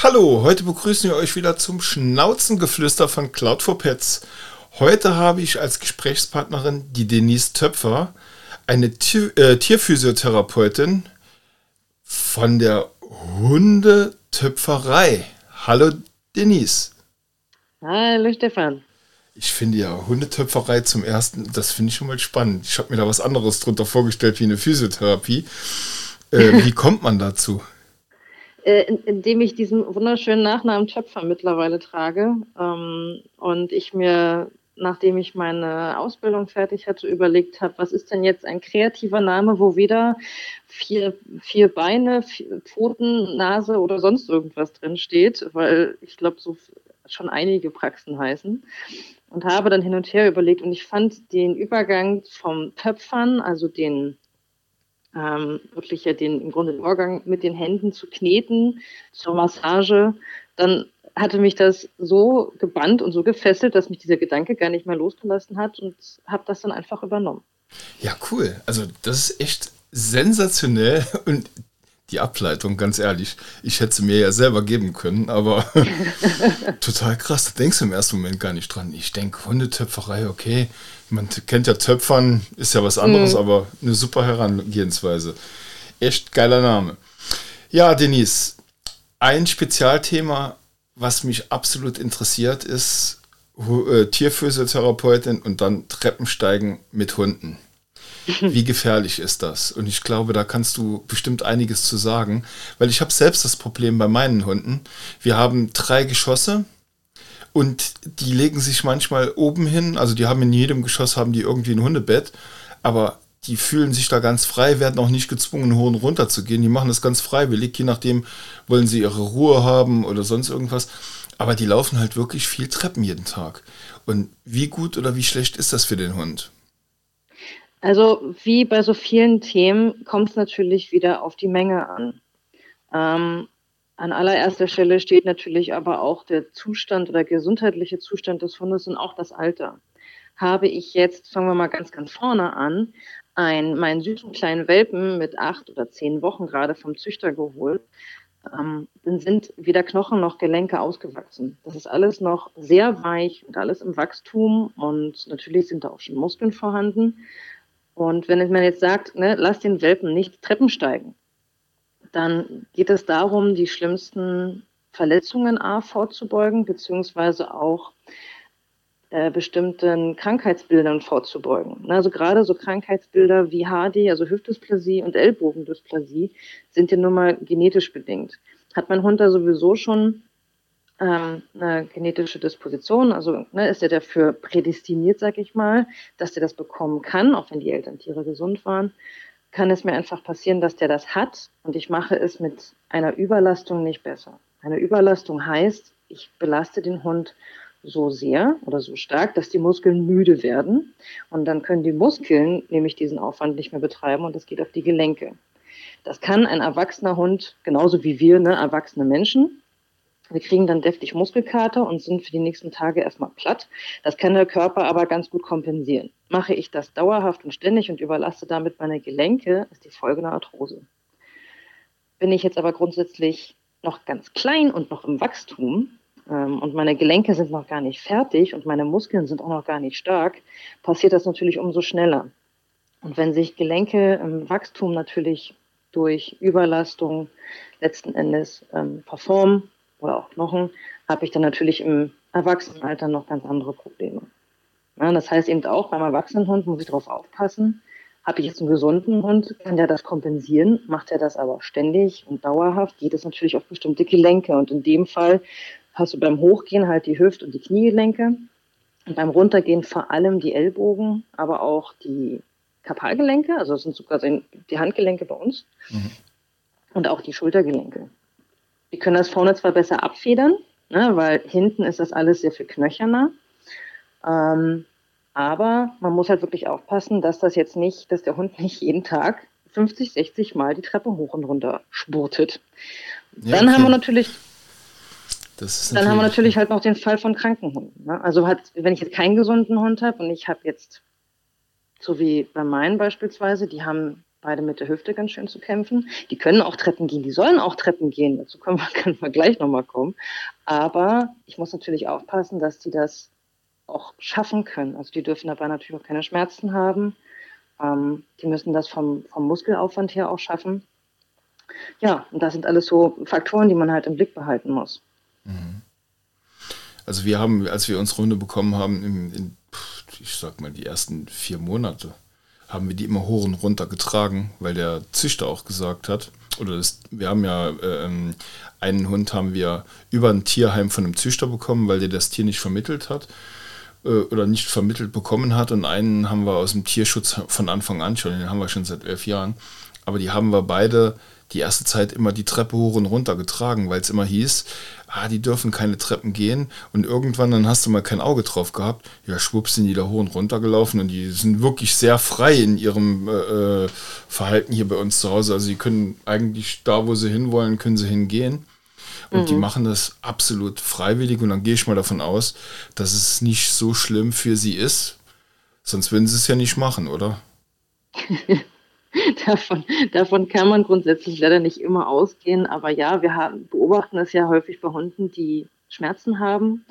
Hallo, heute begrüßen wir euch wieder zum Schnauzengeflüster von Cloud for Pets. Heute habe ich als Gesprächspartnerin die Denise Töpfer, eine Tier, äh, Tierphysiotherapeutin von der Hundetöpferei. Hallo Denise. Hallo Stefan. Ich finde ja Hundetöpferei zum ersten, das finde ich schon mal spannend. Ich habe mir da was anderes drunter vorgestellt wie eine Physiotherapie. Äh, wie kommt man dazu? Äh, indem ich diesen wunderschönen Nachnamen Töpfer mittlerweile trage ähm, und ich mir, nachdem ich meine Ausbildung fertig hatte, überlegt habe, was ist denn jetzt ein kreativer Name, wo weder vier, vier Beine, vier Pfoten, Nase oder sonst irgendwas drin steht, weil ich glaube, so schon einige Praxen heißen und habe dann hin und her überlegt und ich fand den Übergang vom Töpfern, also den ähm, wirklich ja den, im Grunde den Vorgang mit den Händen zu kneten zur Massage, dann hatte mich das so gebannt und so gefesselt, dass mich dieser Gedanke gar nicht mehr losgelassen hat und habe das dann einfach übernommen. Ja, cool. Also das ist echt sensationell und die Ableitung, ganz ehrlich, ich hätte sie mir ja selber geben können, aber total krass. Da denkst du im ersten Moment gar nicht dran. Ich denke, Hundetöpferei, okay, man kennt ja Töpfern, ist ja was anderes, mhm. aber eine super Herangehensweise. Echt geiler Name. Ja, Denise, ein Spezialthema, was mich absolut interessiert, ist äh, Tierphysiotherapeutin und dann Treppensteigen mit Hunden. Wie gefährlich ist das? Und ich glaube, da kannst du bestimmt einiges zu sagen, weil ich habe selbst das Problem bei meinen Hunden. Wir haben drei Geschosse und die legen sich manchmal oben hin, also die haben in jedem Geschoss haben die irgendwie ein Hundebett, aber die fühlen sich da ganz frei, werden auch nicht gezwungen, zu gehen. Die machen das ganz freiwillig, je nachdem wollen sie ihre Ruhe haben oder sonst irgendwas. Aber die laufen halt wirklich viel Treppen jeden Tag. Und wie gut oder wie schlecht ist das für den Hund? Also wie bei so vielen Themen kommt es natürlich wieder auf die Menge an. Ähm, an allererster Stelle steht natürlich aber auch der Zustand oder gesundheitliche Zustand des Hundes und auch das Alter. Habe ich jetzt, fangen wir mal ganz, ganz vorne an, ein, meinen süßen kleinen Welpen mit acht oder zehn Wochen gerade vom Züchter geholt, ähm, dann sind weder Knochen noch Gelenke ausgewachsen. Das ist alles noch sehr weich und alles im Wachstum und natürlich sind da auch schon Muskeln vorhanden. Und wenn man jetzt sagt, ne, lass den Welpen nicht Treppen steigen, dann geht es darum, die schlimmsten Verletzungen A vorzubeugen, beziehungsweise auch äh, bestimmten Krankheitsbildern vorzubeugen. Also gerade so Krankheitsbilder wie HD, also Hüftdysplasie und Ellbogendysplasie, sind ja nun mal genetisch bedingt. Hat mein Hund da sowieso schon ähm, eine genetische Disposition, also ne, ist er dafür prädestiniert, sag ich mal, dass er das bekommen kann, auch wenn die Elterntiere gesund waren, kann es mir einfach passieren, dass der das hat und ich mache es mit einer Überlastung nicht besser. Eine Überlastung heißt, ich belaste den Hund so sehr oder so stark, dass die Muskeln müde werden und dann können die Muskeln nämlich diesen Aufwand nicht mehr betreiben und das geht auf die Gelenke. Das kann ein erwachsener Hund, genauso wie wir, ne, erwachsene Menschen, wir kriegen dann deftig Muskelkater und sind für die nächsten Tage erstmal platt. Das kann der Körper aber ganz gut kompensieren. Mache ich das dauerhaft und ständig und überlaste damit meine Gelenke, ist die Folge eine Arthrose. Bin ich jetzt aber grundsätzlich noch ganz klein und noch im Wachstum ähm, und meine Gelenke sind noch gar nicht fertig und meine Muskeln sind auch noch gar nicht stark, passiert das natürlich umso schneller. Und wenn sich Gelenke im Wachstum natürlich durch Überlastung letzten Endes ähm, performen, oder auch Knochen, habe ich dann natürlich im Erwachsenenalter noch ganz andere Probleme. Ja, das heißt eben auch, beim Erwachsenenhund muss ich darauf aufpassen. Habe ich jetzt einen gesunden Hund, kann der das kompensieren. Macht er das aber ständig und dauerhaft, geht es natürlich auf bestimmte Gelenke. Und in dem Fall hast du beim Hochgehen halt die Hüft- und die Kniegelenke. Und beim Runtergehen vor allem die Ellbogen, aber auch die Kapalgelenke, also das sind sogar die Handgelenke bei uns. Mhm. Und auch die Schultergelenke. Wir können das vorne zwar besser abfedern, ne, weil hinten ist das alles sehr viel knöcherner. Ähm, aber man muss halt wirklich aufpassen, dass das jetzt nicht, dass der Hund nicht jeden Tag 50, 60 Mal die Treppe hoch und runter spurtet. Ja, dann okay. haben wir natürlich, dann natürlich haben wir natürlich halt noch den Fall von kranken Hunden. Ne? Also hat, wenn ich jetzt keinen gesunden Hund habe und ich habe jetzt, so wie bei meinen beispielsweise, die haben beide mit der Hüfte ganz schön zu kämpfen. Die können auch Treppen gehen, die sollen auch Treppen gehen. Dazu können wir, können wir gleich nochmal kommen. Aber ich muss natürlich aufpassen, dass die das auch schaffen können. Also die dürfen dabei natürlich auch keine Schmerzen haben. Ähm, die müssen das vom, vom Muskelaufwand her auch schaffen. Ja, und das sind alles so Faktoren, die man halt im Blick behalten muss. Mhm. Also wir haben, als wir uns Runde bekommen haben, in, in, ich sag mal, die ersten vier Monate, haben wir die immer hoch und runter getragen, weil der Züchter auch gesagt hat, oder das, wir haben ja ähm, einen Hund haben wir über ein Tierheim von einem Züchter bekommen, weil der das Tier nicht vermittelt hat äh, oder nicht vermittelt bekommen hat. Und einen haben wir aus dem Tierschutz von Anfang an schon, den haben wir schon seit elf Jahren, aber die haben wir beide die erste Zeit immer die Treppe hoch und runter getragen, weil es immer hieß, ah, die dürfen keine Treppen gehen. Und irgendwann, dann hast du mal kein Auge drauf gehabt. Ja, schwupps sind die da hoch und runter gelaufen und die sind wirklich sehr frei in ihrem äh, äh Verhalten hier bei uns zu Hause. Also sie können eigentlich da, wo sie hinwollen, können sie hingehen. Und mhm. die machen das absolut freiwillig und dann gehe ich mal davon aus, dass es nicht so schlimm für sie ist. Sonst würden sie es ja nicht machen, oder? davon, davon kann man grundsätzlich leider nicht immer ausgehen. Aber ja, wir haben, beobachten es ja häufig bei Hunden, die Schmerzen haben,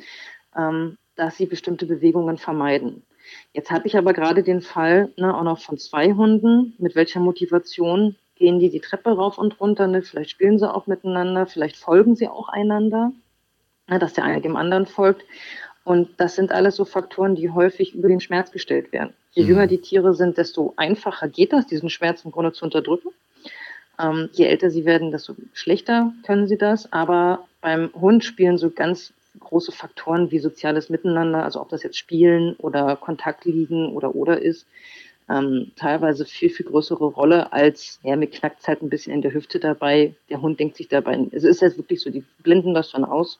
ähm, dass sie bestimmte Bewegungen vermeiden. Jetzt habe ich aber gerade den Fall ne, auch noch von zwei Hunden. Mit welcher Motivation gehen die die Treppe rauf und runter? Ne? Vielleicht spielen sie auch miteinander, vielleicht folgen sie auch einander, ne, dass der eine dem anderen folgt. Und das sind alles so Faktoren, die häufig über den Schmerz gestellt werden. Je mhm. jünger die Tiere sind, desto einfacher geht das, diesen Schmerz im Grunde zu unterdrücken. Ähm, je älter sie werden, desto schlechter können sie das. Aber beim Hund spielen so ganz große Faktoren wie soziales Miteinander, also ob das jetzt Spielen oder Kontakt liegen oder oder ist, ähm, teilweise viel, viel größere Rolle als, ja, mir knackt es halt ein bisschen in der Hüfte dabei. Der Hund denkt sich dabei, es ist jetzt wirklich so, die blenden das dann aus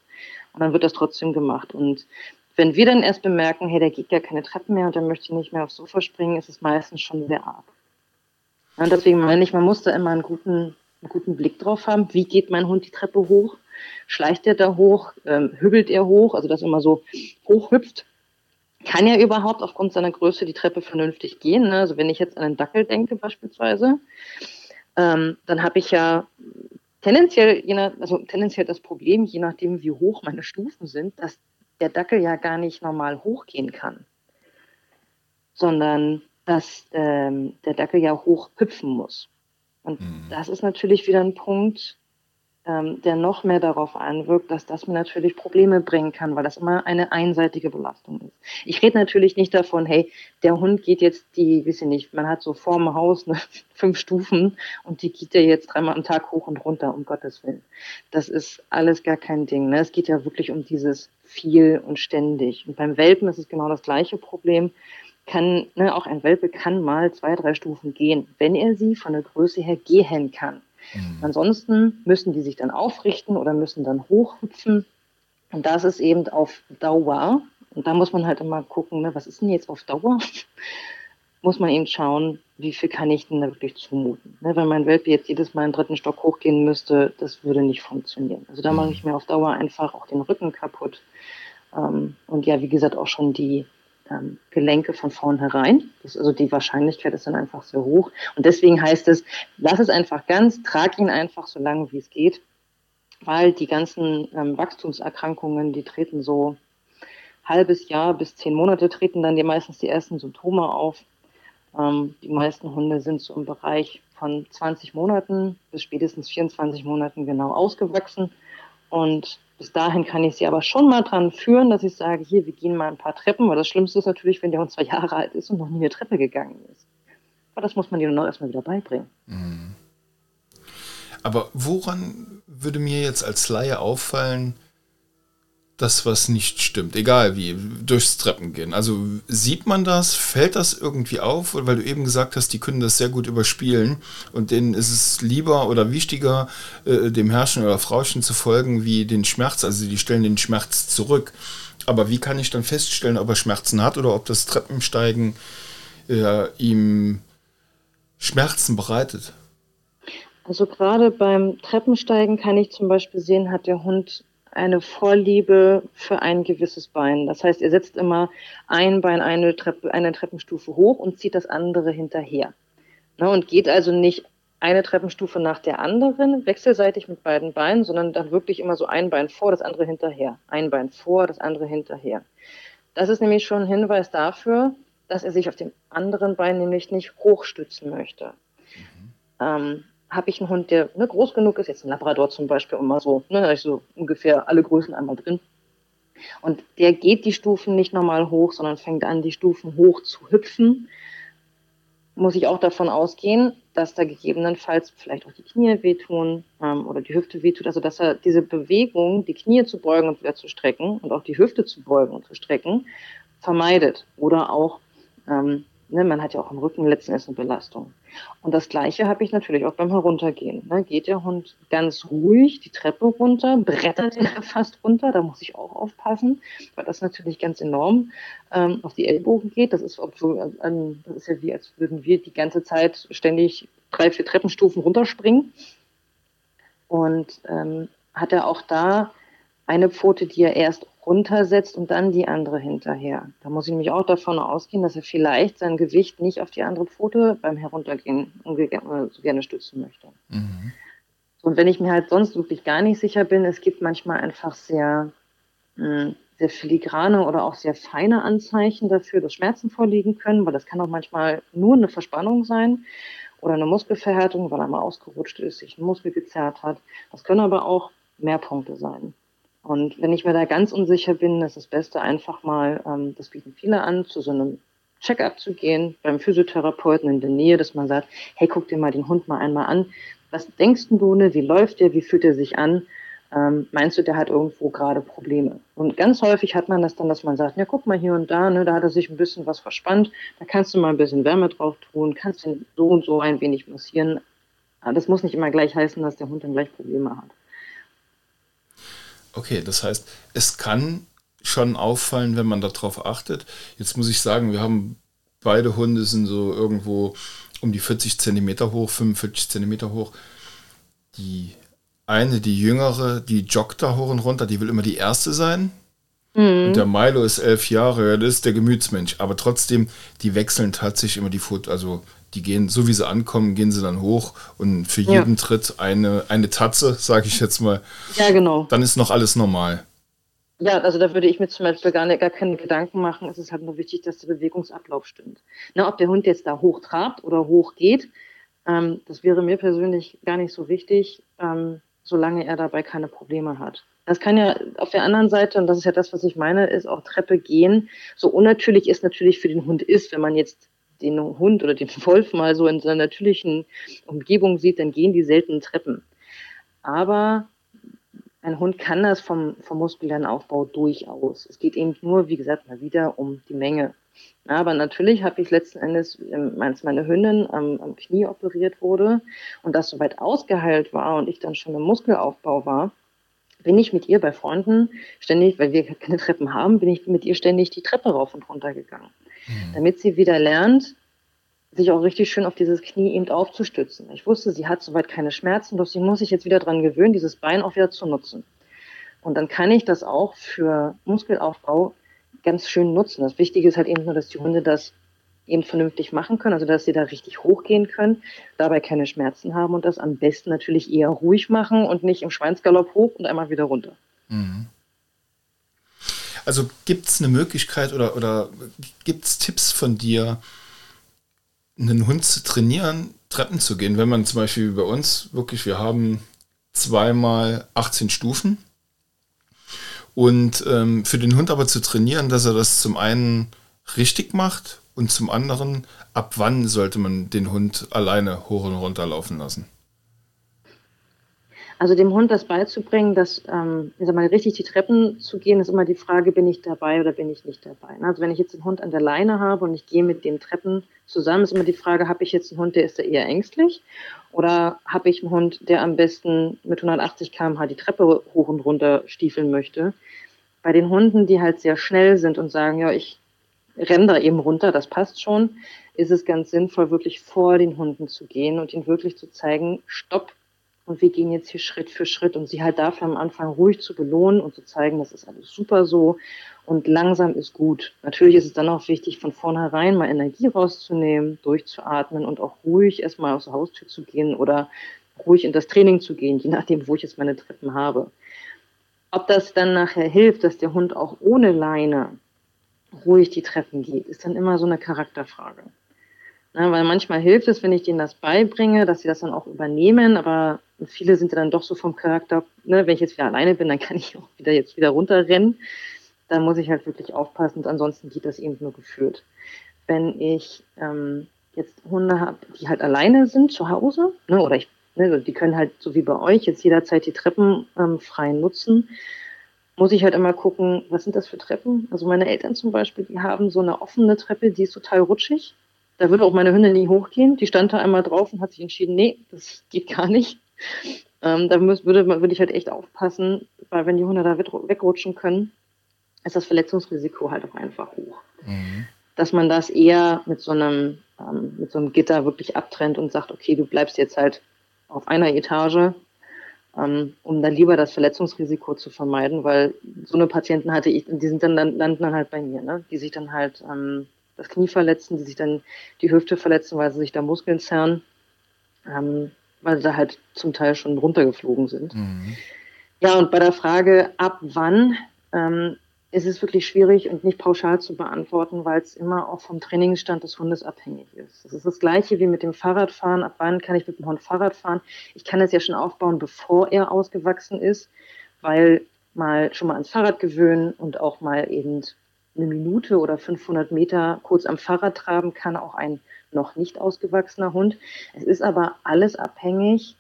und dann wird das trotzdem gemacht. Und wenn wir dann erst bemerken, hey, der geht ja keine Treppen mehr und der möchte nicht mehr aufs Sofa springen, ist es meistens schon sehr arg. Und deswegen meine ich, man muss da immer einen guten, einen guten Blick drauf haben. Wie geht mein Hund die Treppe hoch? Schleicht er da hoch? Ähm, hübbelt er hoch? Also, dass er immer so hochhüpft. Kann er überhaupt aufgrund seiner Größe die Treppe vernünftig gehen? Ne? Also, wenn ich jetzt an einen Dackel denke, beispielsweise, ähm, dann habe ich ja tendenziell, je nach, also tendenziell das Problem, je nachdem, wie hoch meine Stufen sind, dass der Dackel ja gar nicht normal hochgehen kann, sondern dass ähm, der Dackel ja hoch hüpfen muss. Und mhm. das ist natürlich wieder ein Punkt, ähm, der noch mehr darauf einwirkt, dass das mir natürlich Probleme bringen kann, weil das immer eine einseitige Belastung ist. Ich rede natürlich nicht davon, hey, der Hund geht jetzt die, weiß ich nicht, man hat so vorm Haus ne, fünf Stufen und die geht ja jetzt dreimal am Tag hoch und runter, um Gottes Willen. Das ist alles gar kein Ding. Ne? Es geht ja wirklich um dieses viel und ständig. Und beim Welpen ist es genau das gleiche Problem kann, ne, auch ein Welpe kann mal zwei, drei Stufen gehen, wenn er sie von der Größe her gehen kann. Mhm. Ansonsten müssen die sich dann aufrichten oder müssen dann hochhüpfen. Und das ist eben auf Dauer. Und da muss man halt immer gucken, ne, was ist denn jetzt auf Dauer? muss man eben schauen, wie viel kann ich denn da wirklich zumuten. Ne, wenn mein Welpe jetzt jedes Mal einen dritten Stock hochgehen müsste, das würde nicht funktionieren. Also da mache ich mir auf Dauer einfach auch den Rücken kaputt. Ähm, und ja, wie gesagt, auch schon die ähm, Gelenke von vornherein. Das, also die Wahrscheinlichkeit ist dann einfach sehr hoch. Und deswegen heißt es, lass es einfach ganz, trag ihn einfach so lange wie es geht, weil die ganzen ähm, Wachstumserkrankungen, die treten so halbes Jahr bis zehn Monate treten dann die meistens die ersten Symptome auf. Ähm, die meisten Hunde sind so im Bereich von 20 Monaten bis spätestens 24 Monaten genau ausgewachsen. Und bis dahin kann ich sie aber schon mal dran führen, dass ich sage, hier, wir gehen mal ein paar Treppen, weil das Schlimmste ist natürlich, wenn der Hund zwei Jahre alt ist und noch nie eine Treppe gegangen ist. Aber das muss man dir noch erstmal wieder beibringen. Mhm. Aber woran würde mir jetzt als Laie auffallen, das, was nicht stimmt, egal wie, durchs Treppengehen. Also sieht man das, fällt das irgendwie auf, weil du eben gesagt hast, die können das sehr gut überspielen und denen ist es lieber oder wichtiger, äh, dem Herrschen oder Frauchen zu folgen, wie den Schmerz, also die stellen den Schmerz zurück. Aber wie kann ich dann feststellen, ob er Schmerzen hat oder ob das Treppensteigen äh, ihm Schmerzen bereitet? Also gerade beim Treppensteigen kann ich zum Beispiel sehen, hat der Hund eine Vorliebe für ein gewisses Bein. Das heißt, er setzt immer ein Bein eine, Treppe, eine Treppenstufe hoch und zieht das andere hinterher. Ne, und geht also nicht eine Treppenstufe nach der anderen, wechselseitig mit beiden Beinen, sondern dann wirklich immer so ein Bein vor, das andere hinterher. Ein Bein vor, das andere hinterher. Das ist nämlich schon ein Hinweis dafür, dass er sich auf dem anderen Bein nämlich nicht hochstützen möchte. Mhm. Ähm, Habe ich einen Hund, der ne, groß genug ist, jetzt ein Labrador zum Beispiel, immer so, ne, da ist so ungefähr alle Größen einmal drin. Und der geht die Stufen nicht normal hoch, sondern fängt an, die Stufen hoch zu hüpfen muss ich auch davon ausgehen, dass da gegebenenfalls vielleicht auch die Knie wehtun ähm, oder die Hüfte wehtut. Also dass er diese Bewegung, die Knie zu beugen und wieder zu strecken und auch die Hüfte zu beugen und zu strecken, vermeidet. Oder auch ähm, Ne, man hat ja auch im Rücken letzten Endes eine Belastung. Und das Gleiche habe ich natürlich auch beim Heruntergehen. Ne, geht der Hund ganz ruhig die Treppe runter, brettert er fast runter, da muss ich auch aufpassen, weil das natürlich ganz enorm ähm, auf die Ellbogen geht. Das ist, so, ähm, das ist ja wie, als würden wir die ganze Zeit ständig drei, vier Treppenstufen runterspringen. Und ähm, hat er auch da eine Pfote, die er erst runtersetzt und dann die andere hinterher. Da muss ich nämlich auch davon ausgehen, dass er vielleicht sein Gewicht nicht auf die andere Pfote beim Heruntergehen so gerne stützen möchte. Mhm. und wenn ich mir halt sonst wirklich gar nicht sicher bin, es gibt manchmal einfach sehr, hm, sehr filigrane oder auch sehr feine Anzeichen dafür, dass Schmerzen vorliegen können, weil das kann auch manchmal nur eine Verspannung sein oder eine Muskelverhärtung, weil er mal ausgerutscht ist, sich ein Muskel gezerrt hat. Das können aber auch Mehrpunkte sein. Und wenn ich mir da ganz unsicher bin, ist das Beste einfach mal, ähm, das bieten viele an, zu so einem Check-up zu gehen beim Physiotherapeuten in der Nähe, dass man sagt, hey, guck dir mal den Hund mal einmal an. Was denkst du, ne? wie läuft der, wie fühlt er sich an? Ähm, meinst du, der hat irgendwo gerade Probleme? Und ganz häufig hat man das dann, dass man sagt, ja, guck mal hier und da, ne, da hat er sich ein bisschen was verspannt, da kannst du mal ein bisschen Wärme drauf tun, kannst ihn so und so ein wenig massieren. Aber das muss nicht immer gleich heißen, dass der Hund dann gleich Probleme hat. Okay, das heißt, es kann schon auffallen, wenn man darauf achtet. Jetzt muss ich sagen, wir haben beide Hunde sind so irgendwo um die 40 Zentimeter hoch, 45 Zentimeter hoch. Die eine, die jüngere, die joggt da hoch und runter, die will immer die erste sein. Mhm. Und der Milo ist elf Jahre, das ist der Gemütsmensch. Aber trotzdem, die wechseln tatsächlich immer die Foot, also die gehen, so wie sie ankommen, gehen sie dann hoch und für jeden ja. Tritt eine, eine Tatze, sage ich jetzt mal. Ja, genau. Dann ist noch alles normal. Ja, also da würde ich mir zum Beispiel gar, nicht, gar keine Gedanken machen. Es ist halt nur wichtig, dass der Bewegungsablauf stimmt. Na, ob der Hund jetzt da hoch trabt oder hoch geht, ähm, das wäre mir persönlich gar nicht so wichtig, ähm, solange er dabei keine Probleme hat. Das kann ja auf der anderen Seite, und das ist ja das, was ich meine, ist auch Treppe gehen. So unnatürlich ist natürlich für den Hund ist, wenn man jetzt den Hund oder den Wolf mal so in seiner natürlichen Umgebung sieht, dann gehen die selten Treppen. Aber ein Hund kann das vom, vom muskulären Aufbau durchaus. Es geht eben nur, wie gesagt, mal wieder um die Menge. Aber natürlich habe ich letzten Endes, ähm, als meine Hündin am, am Knie operiert wurde und das soweit ausgeheilt war und ich dann schon im Muskelaufbau war, bin ich mit ihr bei Freunden ständig, weil wir keine Treppen haben, bin ich mit ihr ständig die Treppe rauf und runter gegangen. Mhm. damit sie wieder lernt, sich auch richtig schön auf dieses Knie eben aufzustützen. Ich wusste, sie hat soweit keine Schmerzen, doch sie muss sich jetzt wieder daran gewöhnen, dieses Bein auch wieder zu nutzen. Und dann kann ich das auch für Muskelaufbau ganz schön nutzen. Das Wichtige ist halt eben nur, dass die Hunde das eben vernünftig machen können, also dass sie da richtig hochgehen können, dabei keine Schmerzen haben und das am besten natürlich eher ruhig machen und nicht im Schweinsgalopp hoch und einmal wieder runter. Mhm. Also gibt es eine Möglichkeit oder, oder gibt es Tipps von dir, einen Hund zu trainieren, Treppen zu gehen? Wenn man zum Beispiel bei uns wirklich, wir haben zweimal 18 Stufen. Und ähm, für den Hund aber zu trainieren, dass er das zum einen richtig macht und zum anderen, ab wann sollte man den Hund alleine hoch und runter laufen lassen? Also dem Hund das beizubringen, dass, ähm, ich sag mal, richtig die Treppen zu gehen, ist immer die Frage, bin ich dabei oder bin ich nicht dabei. Also wenn ich jetzt einen Hund an der Leine habe und ich gehe mit den Treppen zusammen, ist immer die Frage, habe ich jetzt einen Hund, der ist da eher ängstlich oder habe ich einen Hund, der am besten mit 180 km/h die Treppe hoch und runter stiefeln möchte. Bei den Hunden, die halt sehr schnell sind und sagen, ja, ich da eben runter, das passt schon, ist es ganz sinnvoll, wirklich vor den Hunden zu gehen und ihnen wirklich zu zeigen, stopp, und wir gehen jetzt hier Schritt für Schritt und sie halt dafür am Anfang ruhig zu belohnen und zu zeigen, das ist alles super so und langsam ist gut. Natürlich ist es dann auch wichtig, von vornherein mal Energie rauszunehmen, durchzuatmen und auch ruhig erstmal aus der Haustür zu gehen oder ruhig in das Training zu gehen, je nachdem, wo ich jetzt meine Treppen habe. Ob das dann nachher hilft, dass der Hund auch ohne Leine ruhig die Treppen geht, ist dann immer so eine Charakterfrage. Ne, weil manchmal hilft es, wenn ich denen das beibringe, dass sie das dann auch übernehmen, aber viele sind ja dann doch so vom Charakter, ne, wenn ich jetzt wieder alleine bin, dann kann ich auch wieder jetzt wieder runterrennen. Dann muss ich halt wirklich aufpassen, ansonsten geht das eben nur geführt. Wenn ich ähm, jetzt Hunde habe, die halt alleine sind zu Hause, ne, oder ich, ne, die können halt so wie bei euch jetzt jederzeit die Treppen ähm, frei nutzen, muss ich halt immer gucken, was sind das für Treppen? Also meine Eltern zum Beispiel, die haben so eine offene Treppe, die ist total rutschig. Da würde auch meine Hündin nie hochgehen. Die stand da einmal drauf und hat sich entschieden, nee, das geht gar nicht. Ähm, da muss, würde, würde ich halt echt aufpassen, weil wenn die Hunde da wegrutschen können, ist das Verletzungsrisiko halt auch einfach hoch. Mhm. Dass man das eher mit so einem, ähm, mit so einem Gitter wirklich abtrennt und sagt, okay, du bleibst jetzt halt auf einer Etage, um dann lieber das Verletzungsrisiko zu vermeiden, weil so eine Patienten hatte ich, die sind dann, landen dann halt bei mir, ne? die sich dann halt ähm, das Knie verletzen, die sich dann die Hüfte verletzen, weil sie sich da Muskeln zerren, ähm, weil sie da halt zum Teil schon runtergeflogen sind. Mhm. Ja, und bei der Frage, ab wann, ähm, ist es wirklich schwierig und nicht pauschal zu beantworten, weil es immer auch vom Trainingsstand des Hundes abhängig ist. Das ist das Gleiche wie mit dem Fahrradfahren. Ab wann kann ich mit dem Hund Fahrrad fahren? Ich kann es ja schon aufbauen, bevor er ausgewachsen ist, weil mal schon mal ans Fahrrad gewöhnen und auch mal eben eine Minute oder 500 Meter kurz am Fahrrad traben kann auch ein noch nicht ausgewachsener Hund. Es ist aber alles abhängig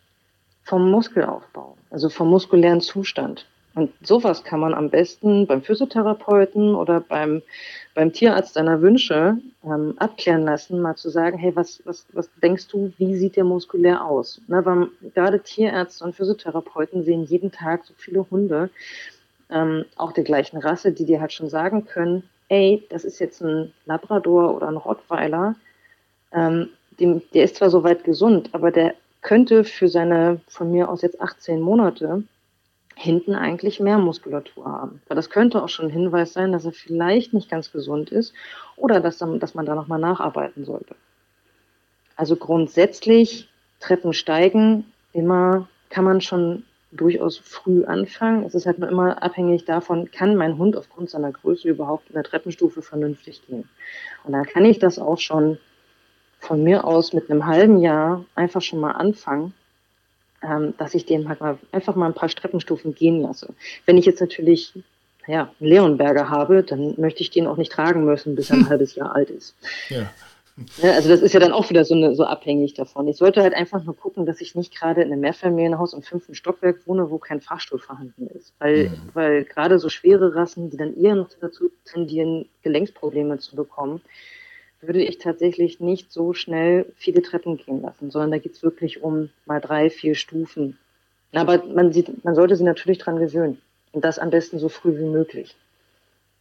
vom Muskelaufbau, also vom muskulären Zustand. Und sowas kann man am besten beim Physiotherapeuten oder beim, beim Tierarzt deiner Wünsche ähm, abklären lassen, mal zu sagen, hey, was, was, was denkst du, wie sieht der muskulär aus? Ne, weil gerade Tierärzte und Physiotherapeuten sehen jeden Tag so viele Hunde, ähm, auch der gleichen Rasse, die dir halt schon sagen können, ey, das ist jetzt ein Labrador oder ein Rottweiler, ähm, dem, der ist zwar soweit gesund, aber der könnte für seine von mir aus jetzt 18 Monate hinten eigentlich mehr Muskulatur haben. Weil das könnte auch schon ein Hinweis sein, dass er vielleicht nicht ganz gesund ist oder dass, dass man da nochmal nacharbeiten sollte. Also grundsätzlich Treppen steigen, immer kann man schon durchaus früh anfangen. Es ist halt nur immer abhängig davon, kann mein Hund aufgrund seiner Größe überhaupt in der Treppenstufe vernünftig gehen. Und dann kann ich das auch schon von mir aus mit einem halben Jahr einfach schon mal anfangen, ähm, dass ich dem halt mal einfach mal ein paar Treppenstufen gehen lasse. Wenn ich jetzt natürlich ja, einen Leonberger habe, dann möchte ich den auch nicht tragen müssen, bis er ein halbes Jahr alt ist. Ja. Ja, also das ist ja dann auch wieder so, eine, so abhängig davon. Ich sollte halt einfach nur gucken, dass ich nicht gerade in einem Mehrfamilienhaus im fünften Stockwerk wohne, wo kein Fahrstuhl vorhanden ist. Weil, mhm. weil gerade so schwere Rassen, die dann eher noch dazu tendieren, Gelenksprobleme zu bekommen, würde ich tatsächlich nicht so schnell viele Treppen gehen lassen, sondern da geht es wirklich um mal drei, vier Stufen. Aber man, sieht, man sollte sie natürlich dran gewöhnen. Und das am besten so früh wie möglich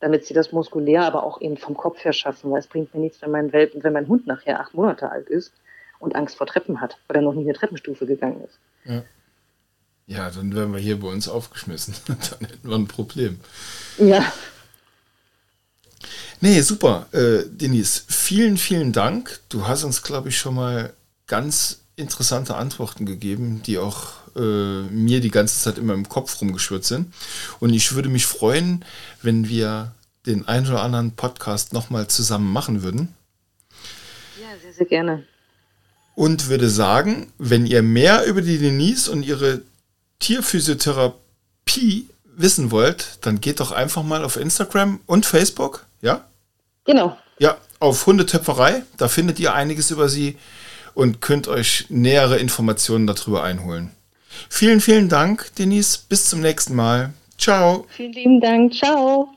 damit sie das muskulär, aber auch eben vom Kopf her schaffen. Weil es bringt mir nichts, wenn mein, Welpen, wenn mein Hund nachher acht Monate alt ist und Angst vor Treppen hat, weil er noch nie eine Treppenstufe gegangen ist. Ja. Ja, dann wären wir hier bei uns aufgeschmissen. dann hätten wir ein Problem. Ja. Nee, super. Äh, Denise, vielen, vielen Dank. Du hast uns, glaube ich, schon mal ganz interessante Antworten gegeben, die auch äh, mir die ganze Zeit immer im Kopf rumgeschwirrt sind. Und ich würde mich freuen, wenn wir den einen oder anderen Podcast nochmal zusammen machen würden. Ja, sehr, sehr gerne. Und würde sagen, wenn ihr mehr über die Denise und ihre Tierphysiotherapie wissen wollt, dann geht doch einfach mal auf Instagram und Facebook, ja? Genau. Ja, auf Hundetöpferei, da findet ihr einiges über sie und könnt euch nähere Informationen darüber einholen. Vielen, vielen Dank, Denise. Bis zum nächsten Mal. Ciao. Vielen lieben Dank. Ciao.